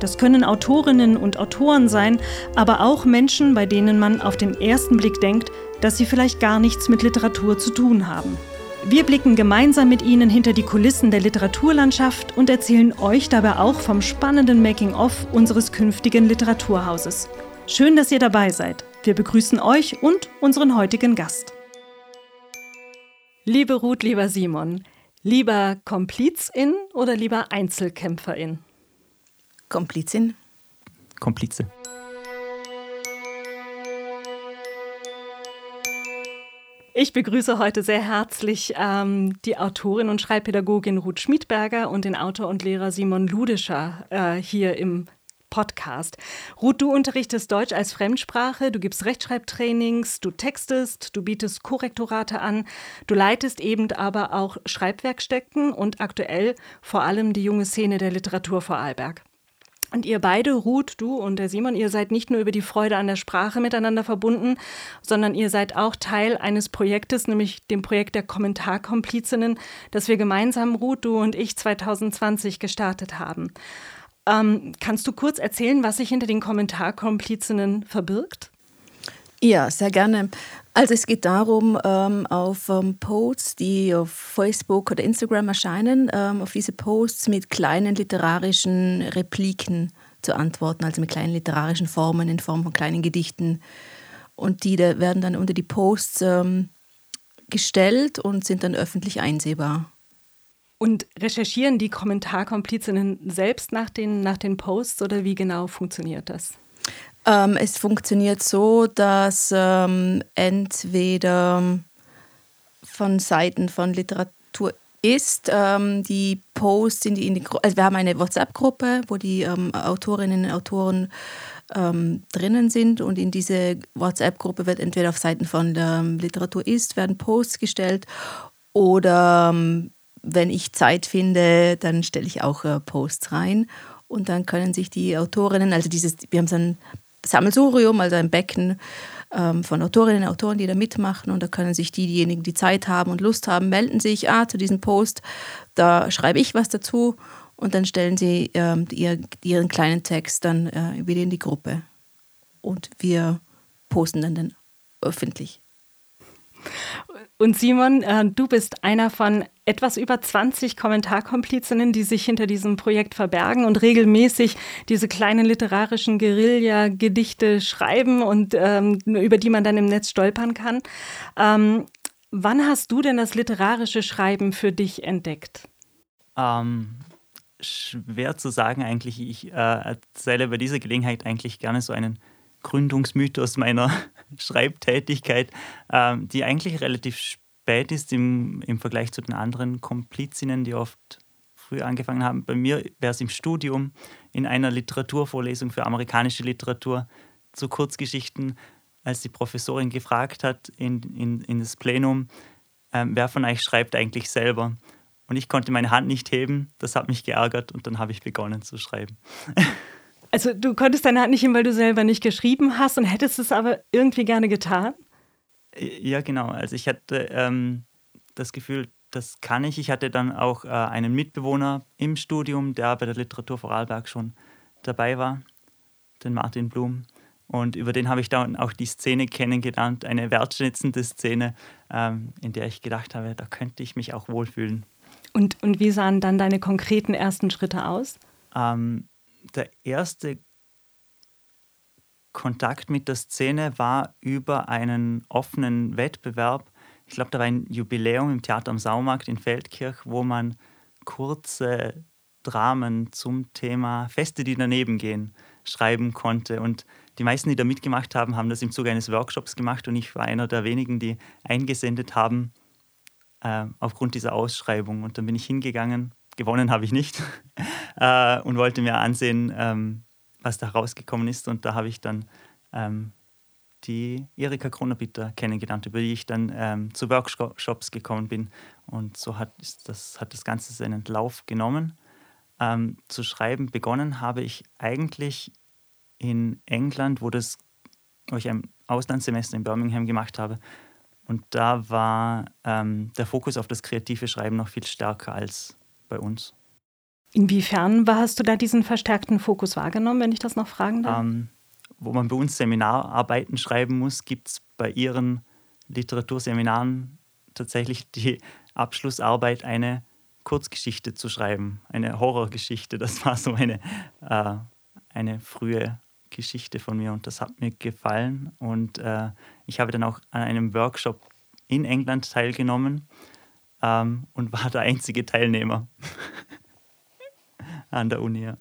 Das können Autorinnen und Autoren sein, aber auch Menschen, bei denen man auf den ersten Blick denkt, dass sie vielleicht gar nichts mit Literatur zu tun haben. Wir blicken gemeinsam mit Ihnen hinter die Kulissen der Literaturlandschaft und erzählen euch dabei auch vom spannenden Making-of unseres künftigen Literaturhauses. Schön, dass ihr dabei seid. Wir begrüßen euch und unseren heutigen Gast. Liebe Ruth, lieber Simon, lieber Komplizin oder lieber Einzelkämpferin? Komplizin. Komplize. Ich begrüße heute sehr herzlich ähm, die Autorin und Schreibpädagogin Ruth Schmiedberger und den Autor und Lehrer Simon Ludescher äh, hier im Podcast. Ruth, du unterrichtest Deutsch als Fremdsprache, du gibst Rechtschreibtrainings, du textest, du bietest Korrektorate an, du leitest eben aber auch Schreibwerkstätten und aktuell vor allem die junge Szene der Literatur Vorarlberg. Und ihr beide, Ruth, du und der Simon, ihr seid nicht nur über die Freude an der Sprache miteinander verbunden, sondern ihr seid auch Teil eines Projektes, nämlich dem Projekt der Kommentarkomplizinnen, das wir gemeinsam, Ruth, du und ich 2020 gestartet haben. Ähm, kannst du kurz erzählen, was sich hinter den Kommentarkomplizinnen verbirgt? Ja, sehr gerne. Also es geht darum, ähm, auf ähm, Posts, die auf Facebook oder Instagram erscheinen, ähm, auf diese Posts mit kleinen literarischen Repliken zu antworten, also mit kleinen literarischen Formen in Form von kleinen Gedichten. Und die werden dann unter die Posts gestellt und sind dann öffentlich einsehbar. Und recherchieren die Kommentarkomplizinnen selbst nach den, nach den Posts oder wie genau funktioniert das? Ähm, es funktioniert so, dass ähm, entweder von Seiten von Literatur ist, ähm, die Posts in die, in die also wir haben eine WhatsApp-Gruppe, wo die ähm, Autorinnen und Autoren ähm, drinnen sind und in diese WhatsApp-Gruppe wird entweder auf Seiten von der Literatur ist, werden Posts gestellt oder ähm, wenn ich Zeit finde, dann stelle ich auch äh, Posts rein und dann können sich die Autorinnen, also dieses, wir haben so ein Sammelsurium, also ein Becken ähm, von Autorinnen und Autoren, die da mitmachen. Und da können sich diejenigen, die Zeit haben und Lust haben, melden sich, ah, zu diesem Post, da schreibe ich was dazu. Und dann stellen sie ähm, ihr, ihren kleinen Text dann äh, wieder in die Gruppe. Und wir posten dann, dann öffentlich. Und Simon, äh, du bist einer von etwas über 20 Kommentarkomplizinnen, die sich hinter diesem Projekt verbergen und regelmäßig diese kleinen literarischen Guerilla-Gedichte schreiben und ähm, über die man dann im Netz stolpern kann. Ähm, wann hast du denn das literarische Schreiben für dich entdeckt? Ähm, schwer zu sagen eigentlich. Ich äh, erzähle bei dieser Gelegenheit eigentlich gerne so einen Gründungsmythos meiner Schreibtätigkeit, äh, die eigentlich relativ spät ist im, im Vergleich zu den anderen Komplizinnen, die oft früh angefangen haben. Bei mir wäre es im Studium in einer Literaturvorlesung für amerikanische Literatur zu Kurzgeschichten, als die Professorin gefragt hat in, in, in das Plenum, ähm, wer von euch schreibt eigentlich selber? Und ich konnte meine Hand nicht heben, das hat mich geärgert und dann habe ich begonnen zu schreiben. Also du konntest deine Hand nicht heben, weil du selber nicht geschrieben hast und hättest es aber irgendwie gerne getan? Ja, genau. Also ich hatte ähm, das Gefühl, das kann ich. Ich hatte dann auch äh, einen Mitbewohner im Studium, der bei der Literatur Vorarlberg schon dabei war, den Martin Blum. Und über den habe ich dann auch die Szene kennengelernt, eine wertschätzende Szene, ähm, in der ich gedacht habe, da könnte ich mich auch wohlfühlen. Und, und wie sahen dann deine konkreten ersten Schritte aus? Ähm, der erste Kontakt mit der Szene war über einen offenen Wettbewerb. Ich glaube, da war ein Jubiläum im Theater am Saumarkt in Feldkirch, wo man kurze Dramen zum Thema Feste, die daneben gehen, schreiben konnte. Und die meisten, die da mitgemacht haben, haben das im Zuge eines Workshops gemacht und ich war einer der wenigen, die eingesendet haben äh, aufgrund dieser Ausschreibung. Und dann bin ich hingegangen, gewonnen habe ich nicht, äh, und wollte mir ansehen, ähm, was da rausgekommen ist. Und da habe ich dann ähm, die Erika Kronerbitter kennengelernt, über die ich dann ähm, zu Workshops gekommen bin. Und so hat das, hat das Ganze seinen Lauf genommen. Ähm, zu schreiben begonnen habe ich eigentlich in England, wo, das, wo ich ein Auslandssemester in Birmingham gemacht habe. Und da war ähm, der Fokus auf das kreative Schreiben noch viel stärker als bei uns. Inwiefern hast du da diesen verstärkten Fokus wahrgenommen, wenn ich das noch fragen darf? Ähm, wo man bei uns Seminararbeiten schreiben muss, gibt es bei ihren Literaturseminaren tatsächlich die Abschlussarbeit, eine Kurzgeschichte zu schreiben, eine Horrorgeschichte. Das war so eine, äh, eine frühe Geschichte von mir und das hat mir gefallen. Und äh, ich habe dann auch an einem Workshop in England teilgenommen ähm, und war der einzige Teilnehmer an der Uni. Ja.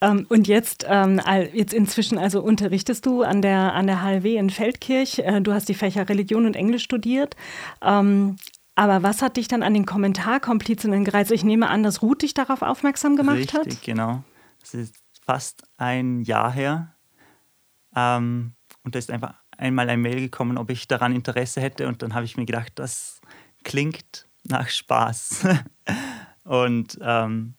Ähm, und jetzt, ähm, jetzt inzwischen, also unterrichtest du an der, an der HLW in Feldkirch. Äh, du hast die Fächer Religion und Englisch studiert. Ähm, aber was hat dich dann an den Kommentarkomplizinnen gereizt? Ich nehme an, dass Ruth dich darauf aufmerksam gemacht Richtig, hat. Richtig, genau. Das ist fast ein Jahr her. Ähm, und da ist einfach einmal ein Mail gekommen, ob ich daran Interesse hätte. Und dann habe ich mir gedacht, das klingt nach Spaß. und ähm,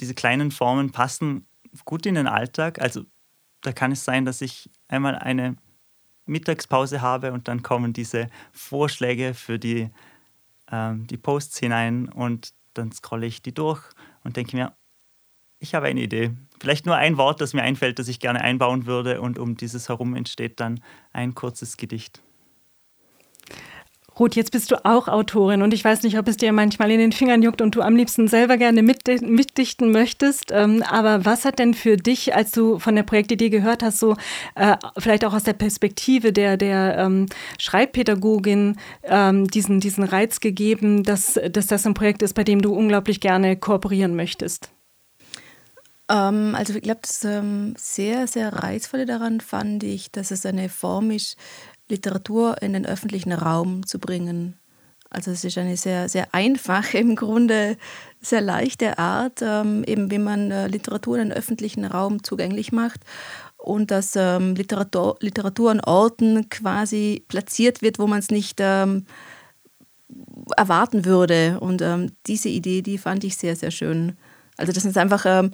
diese kleinen Formen passen gut in den Alltag. Also da kann es sein, dass ich einmal eine Mittagspause habe und dann kommen diese Vorschläge für die, ähm, die Posts hinein und dann scrolle ich die durch und denke mir, ich habe eine Idee. Vielleicht nur ein Wort, das mir einfällt, das ich gerne einbauen würde und um dieses herum entsteht dann ein kurzes Gedicht. Ruth, jetzt bist du auch Autorin und ich weiß nicht, ob es dir manchmal in den Fingern juckt und du am liebsten selber gerne mitdichten möchtest. Ähm, aber was hat denn für dich, als du von der Projektidee gehört hast, so äh, vielleicht auch aus der Perspektive der, der ähm, Schreibpädagogin ähm, diesen, diesen Reiz gegeben, dass, dass das ein Projekt ist, bei dem du unglaublich gerne kooperieren möchtest? Also ich glaube, das sehr, sehr reizvolle daran fand ich, dass es eine Form ist, Literatur in den öffentlichen Raum zu bringen. Also es ist eine sehr, sehr einfache, im Grunde sehr leichte Art, ähm, eben wie man äh, Literatur in den öffentlichen Raum zugänglich macht und dass ähm, Literatur, Literatur an Orten quasi platziert wird, wo man es nicht ähm, erwarten würde. Und ähm, diese Idee, die fand ich sehr, sehr schön. Also das ist einfach ähm,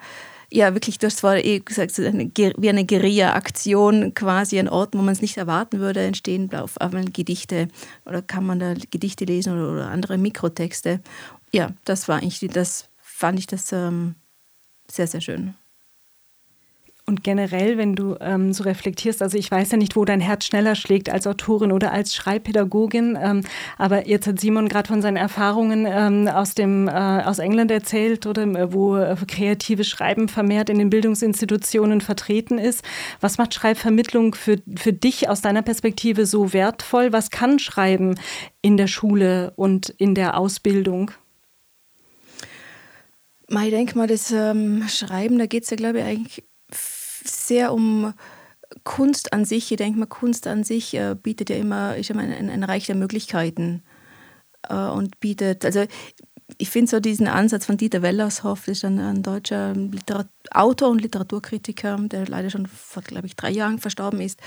ja wirklich, das war eh gesagt, eine, wie eine Guerilla-Aktion quasi an Orten, wo man es nicht erwarten würde, entstehen auf einmal Gedichte oder kann man da Gedichte lesen oder, oder andere Mikrotexte. Ja, das war eigentlich, das fand ich das ähm, sehr, sehr schön. Und generell, wenn du ähm, so reflektierst, also ich weiß ja nicht, wo dein Herz schneller schlägt als Autorin oder als Schreibpädagogin, ähm, aber jetzt hat Simon gerade von seinen Erfahrungen ähm, aus, dem, äh, aus England erzählt, oder äh, wo äh, kreatives Schreiben vermehrt in den Bildungsinstitutionen vertreten ist. Was macht Schreibvermittlung für, für dich aus deiner Perspektive so wertvoll? Was kann Schreiben in der Schule und in der Ausbildung? Ich denke mal, das ähm, Schreiben, da geht es ja, glaube ich, eigentlich sehr um Kunst an sich. Ich denke mal, Kunst an sich äh, bietet ja immer, ist immer ein, ein Reich der Möglichkeiten äh, und bietet, also ich finde so diesen Ansatz von Dieter Wellershoff, ist ein, ein deutscher Literat Autor und Literaturkritiker, der leider schon vor, glaube ich, drei Jahren verstorben ist.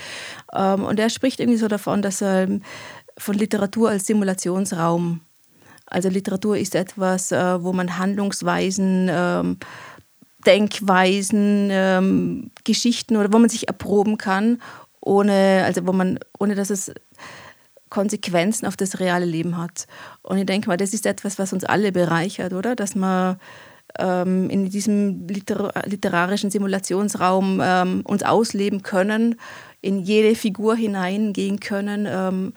Ähm, und er spricht irgendwie so davon, dass er ähm, von Literatur als Simulationsraum, also Literatur ist etwas, äh, wo man Handlungsweisen ähm, Denkweisen, ähm, Geschichten oder wo man sich erproben kann, ohne, also wo man, ohne dass es Konsequenzen auf das reale Leben hat. Und ich denke mal, das ist etwas, was uns alle bereichert, oder? Dass man ähm, in diesem liter literarischen Simulationsraum ähm, uns ausleben können, in jede Figur hineingehen können.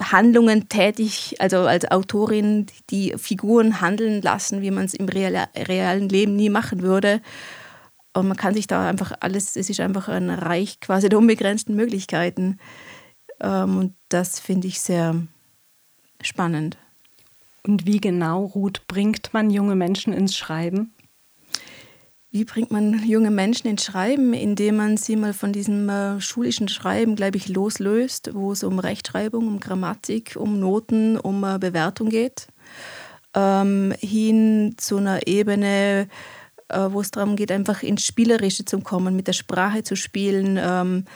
Handlungen tätig, also als Autorin, die Figuren handeln lassen, wie man es im realen Leben nie machen würde. Und man kann sich da einfach alles, es ist einfach ein Reich quasi der unbegrenzten Möglichkeiten. Ähm, und das finde ich sehr spannend. Und wie genau, Ruth, bringt man junge Menschen ins Schreiben? Wie bringt man junge Menschen ins Schreiben, indem man sie mal von diesem äh, schulischen Schreiben, glaube ich, loslöst, wo es um Rechtschreibung, um Grammatik, um Noten, um äh, Bewertung geht, ähm, hin zu einer Ebene, äh, wo es darum geht, einfach ins Spielerische zu kommen, mit der Sprache zu spielen, ähm,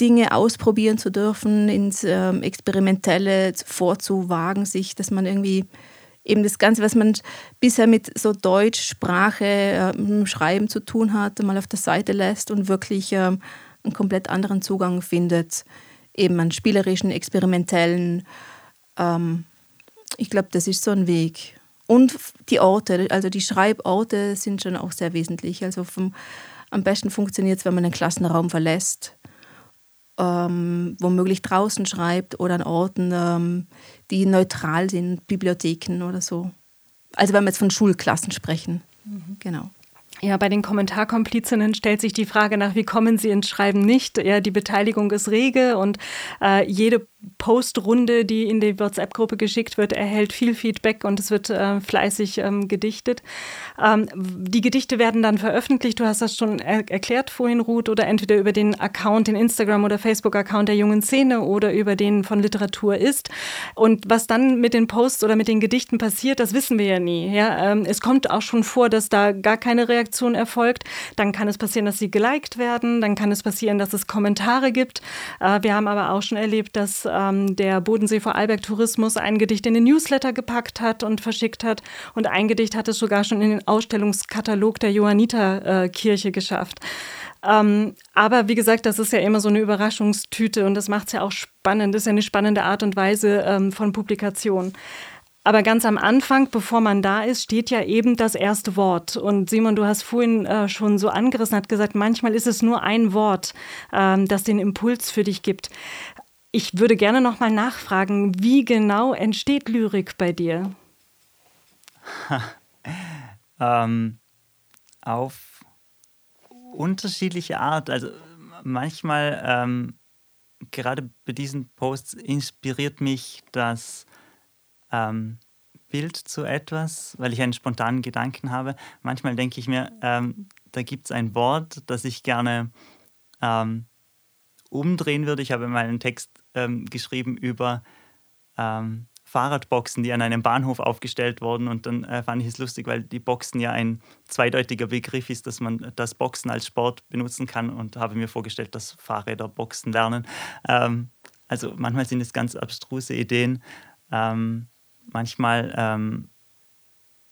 Dinge ausprobieren zu dürfen, ins ähm, Experimentelle vorzuwagen, sich, dass man irgendwie eben das Ganze, was man bisher mit so Deutschsprache, äh, Schreiben zu tun hat, mal auf der Seite lässt und wirklich äh, einen komplett anderen Zugang findet, eben an spielerischen, experimentellen. Ähm, ich glaube, das ist so ein Weg. Und die Orte, also die Schreiborte sind schon auch sehr wesentlich. Also vom, am besten funktioniert es, wenn man den Klassenraum verlässt, ähm, womöglich draußen schreibt oder an Orten, ähm, die neutral sind, Bibliotheken oder so. Also wenn wir jetzt von Schulklassen sprechen. Mhm. Genau. Ja, bei den Kommentarkomplizinnen stellt sich die Frage nach, wie kommen sie ins Schreiben nicht? Ja, die Beteiligung ist rege und äh, jede Postrunde, die in die WhatsApp-Gruppe geschickt wird, erhält viel Feedback und es wird äh, fleißig ähm, gedichtet. Ähm, die Gedichte werden dann veröffentlicht, du hast das schon er erklärt vorhin, Ruth, oder entweder über den Account, den Instagram- oder Facebook-Account der jungen Szene oder über den von Literatur ist. Und was dann mit den Posts oder mit den Gedichten passiert, das wissen wir ja nie. Ja? Ähm, es kommt auch schon vor, dass da gar keine Reaktion erfolgt. Dann kann es passieren, dass sie geliked werden, dann kann es passieren, dass es Kommentare gibt. Äh, wir haben aber auch schon erlebt, dass ähm, der Bodensee vor Alberg Tourismus ein Gedicht in den Newsletter gepackt hat und verschickt hat. Und ein Gedicht hat es sogar schon in den Ausstellungskatalog der Johanniterkirche geschafft. Ähm, aber wie gesagt, das ist ja immer so eine Überraschungstüte und das macht es ja auch spannend. Das ist ja eine spannende Art und Weise ähm, von Publikation. Aber ganz am Anfang, bevor man da ist, steht ja eben das erste Wort. Und Simon, du hast vorhin äh, schon so angerissen, hat gesagt, manchmal ist es nur ein Wort, ähm, das den Impuls für dich gibt. Ich würde gerne noch mal nachfragen, wie genau entsteht Lyrik bei dir? ähm, auf unterschiedliche Art. Also manchmal, ähm, gerade bei diesen Posts, inspiriert mich das ähm, Bild zu etwas, weil ich einen spontanen Gedanken habe. Manchmal denke ich mir, ähm, da gibt es ein Wort, das ich gerne ähm, umdrehen würde. Ich habe mal einen Text ähm, geschrieben über ähm, Fahrradboxen, die an einem Bahnhof aufgestellt wurden. Und dann äh, fand ich es lustig, weil die Boxen ja ein zweideutiger Begriff ist, dass man das Boxen als Sport benutzen kann und habe mir vorgestellt, dass Fahrräder Boxen lernen. Ähm, also manchmal sind es ganz abstruse Ideen. Ähm, manchmal, ähm,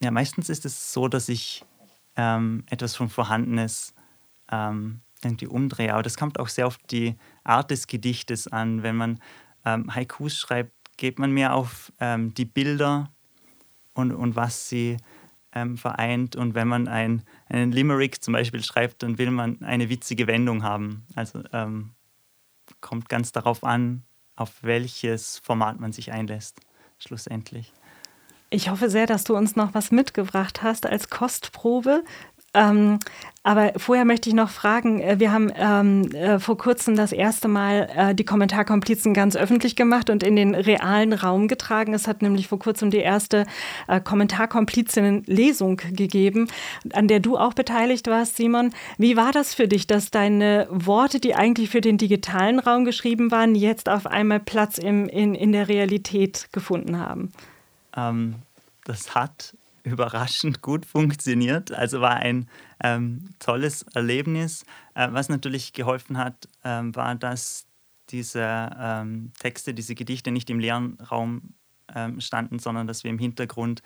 ja, meistens ist es so, dass ich ähm, etwas schon Vorhandenes irgendwie umdrehe. Aber das kommt auch sehr auf die Art des Gedichtes an. Wenn man ähm, Haikus schreibt, geht man mehr auf ähm, die Bilder und, und was sie ähm, vereint. Und wenn man ein, einen Limerick zum Beispiel schreibt, dann will man eine witzige Wendung haben. Also ähm, kommt ganz darauf an, auf welches Format man sich einlässt, schlussendlich. Ich hoffe sehr, dass du uns noch was mitgebracht hast als Kostprobe. Ähm, aber vorher möchte ich noch fragen, äh, wir haben ähm, äh, vor kurzem das erste Mal äh, die Kommentarkomplizen ganz öffentlich gemacht und in den realen Raum getragen. Es hat nämlich vor kurzem die erste äh, Kommentarkomplizinnen-Lesung gegeben, an der du auch beteiligt warst, Simon. Wie war das für dich, dass deine Worte, die eigentlich für den digitalen Raum geschrieben waren, jetzt auf einmal Platz im, in, in der Realität gefunden haben? Ähm, das hat überraschend gut funktioniert. Also war ein ähm, tolles Erlebnis. Äh, was natürlich geholfen hat, ähm, war, dass diese ähm, Texte, diese Gedichte nicht im leeren Raum ähm, standen, sondern dass wir im Hintergrund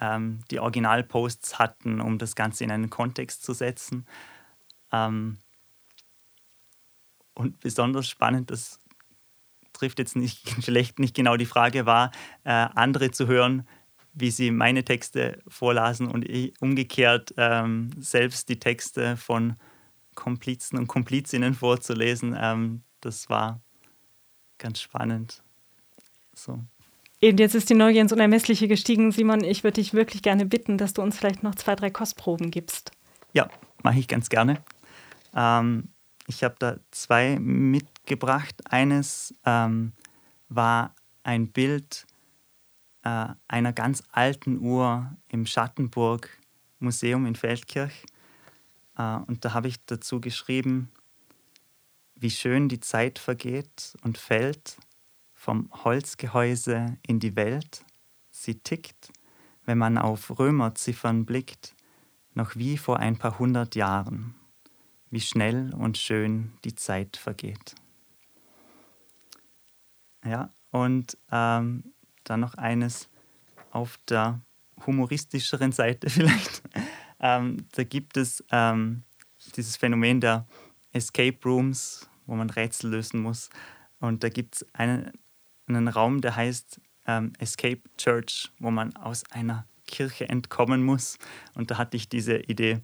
ähm, die Originalposts hatten, um das Ganze in einen Kontext zu setzen. Ähm, und besonders spannend, das trifft jetzt nicht, vielleicht nicht genau die Frage, war, äh, andere zu hören, wie sie meine Texte vorlasen und ich umgekehrt ähm, selbst die Texte von Komplizen und Komplizinnen vorzulesen. Ähm, das war ganz spannend. So. Eben, jetzt ist die Neugier ins Unermessliche gestiegen. Simon, ich würde dich wirklich gerne bitten, dass du uns vielleicht noch zwei, drei Kostproben gibst. Ja, mache ich ganz gerne. Ähm, ich habe da zwei mitgebracht. Eines ähm, war ein Bild äh, einer ganz alten Uhr im Schattenburg Museum in Feldkirch. Äh, und da habe ich dazu geschrieben, wie schön die Zeit vergeht und fällt vom Holzgehäuse in die Welt. Sie tickt, wenn man auf Römerziffern blickt, noch wie vor ein paar hundert Jahren, wie schnell und schön die Zeit vergeht. Ja, und ähm, dann noch eines auf der humoristischeren Seite vielleicht. ähm, da gibt es ähm, dieses Phänomen der Escape Rooms, wo man Rätsel lösen muss. Und da gibt es einen, einen Raum, der heißt ähm, Escape Church, wo man aus einer Kirche entkommen muss. Und da hatte ich diese Idee,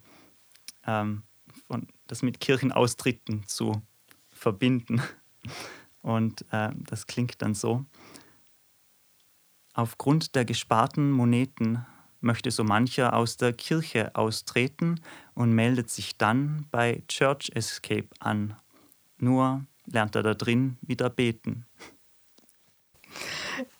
ähm, von, das mit Kirchenaustritten zu verbinden. Und äh, das klingt dann so. Aufgrund der gesparten Moneten möchte so mancher aus der Kirche austreten und meldet sich dann bei Church Escape an. Nur lernt er da drin wieder beten.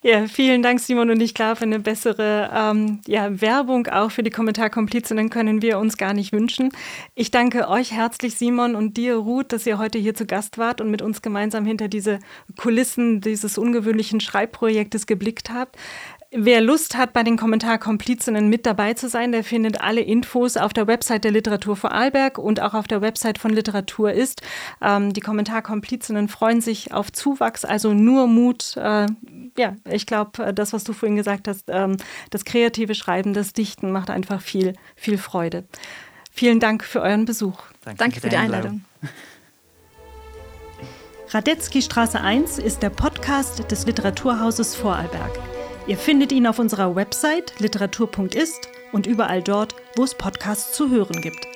Ja, vielen Dank, Simon. Und ich glaube, eine bessere ähm, ja, Werbung auch für die Kommentarkomplizinnen können wir uns gar nicht wünschen. Ich danke euch herzlich, Simon, und dir, Ruth, dass ihr heute hier zu Gast wart und mit uns gemeinsam hinter diese Kulissen dieses ungewöhnlichen Schreibprojektes geblickt habt. Wer Lust hat, bei den Kommentarkomplizinnen mit dabei zu sein, der findet alle Infos auf der Website der Literatur Vorarlberg und auch auf der Website von Literatur ist. Ähm, die Kommentarkomplizinnen freuen sich auf Zuwachs, also nur Mut. Äh, ja, ich glaube, das, was du vorhin gesagt hast, ähm, das kreative Schreiben, das Dichten macht einfach viel, viel Freude. Vielen Dank für euren Besuch. Danke, Danke für die Einladung. Radetzky Straße 1 ist der Podcast des Literaturhauses Vorarlberg. Ihr findet ihn auf unserer Website literatur.ist und überall dort, wo es Podcasts zu hören gibt.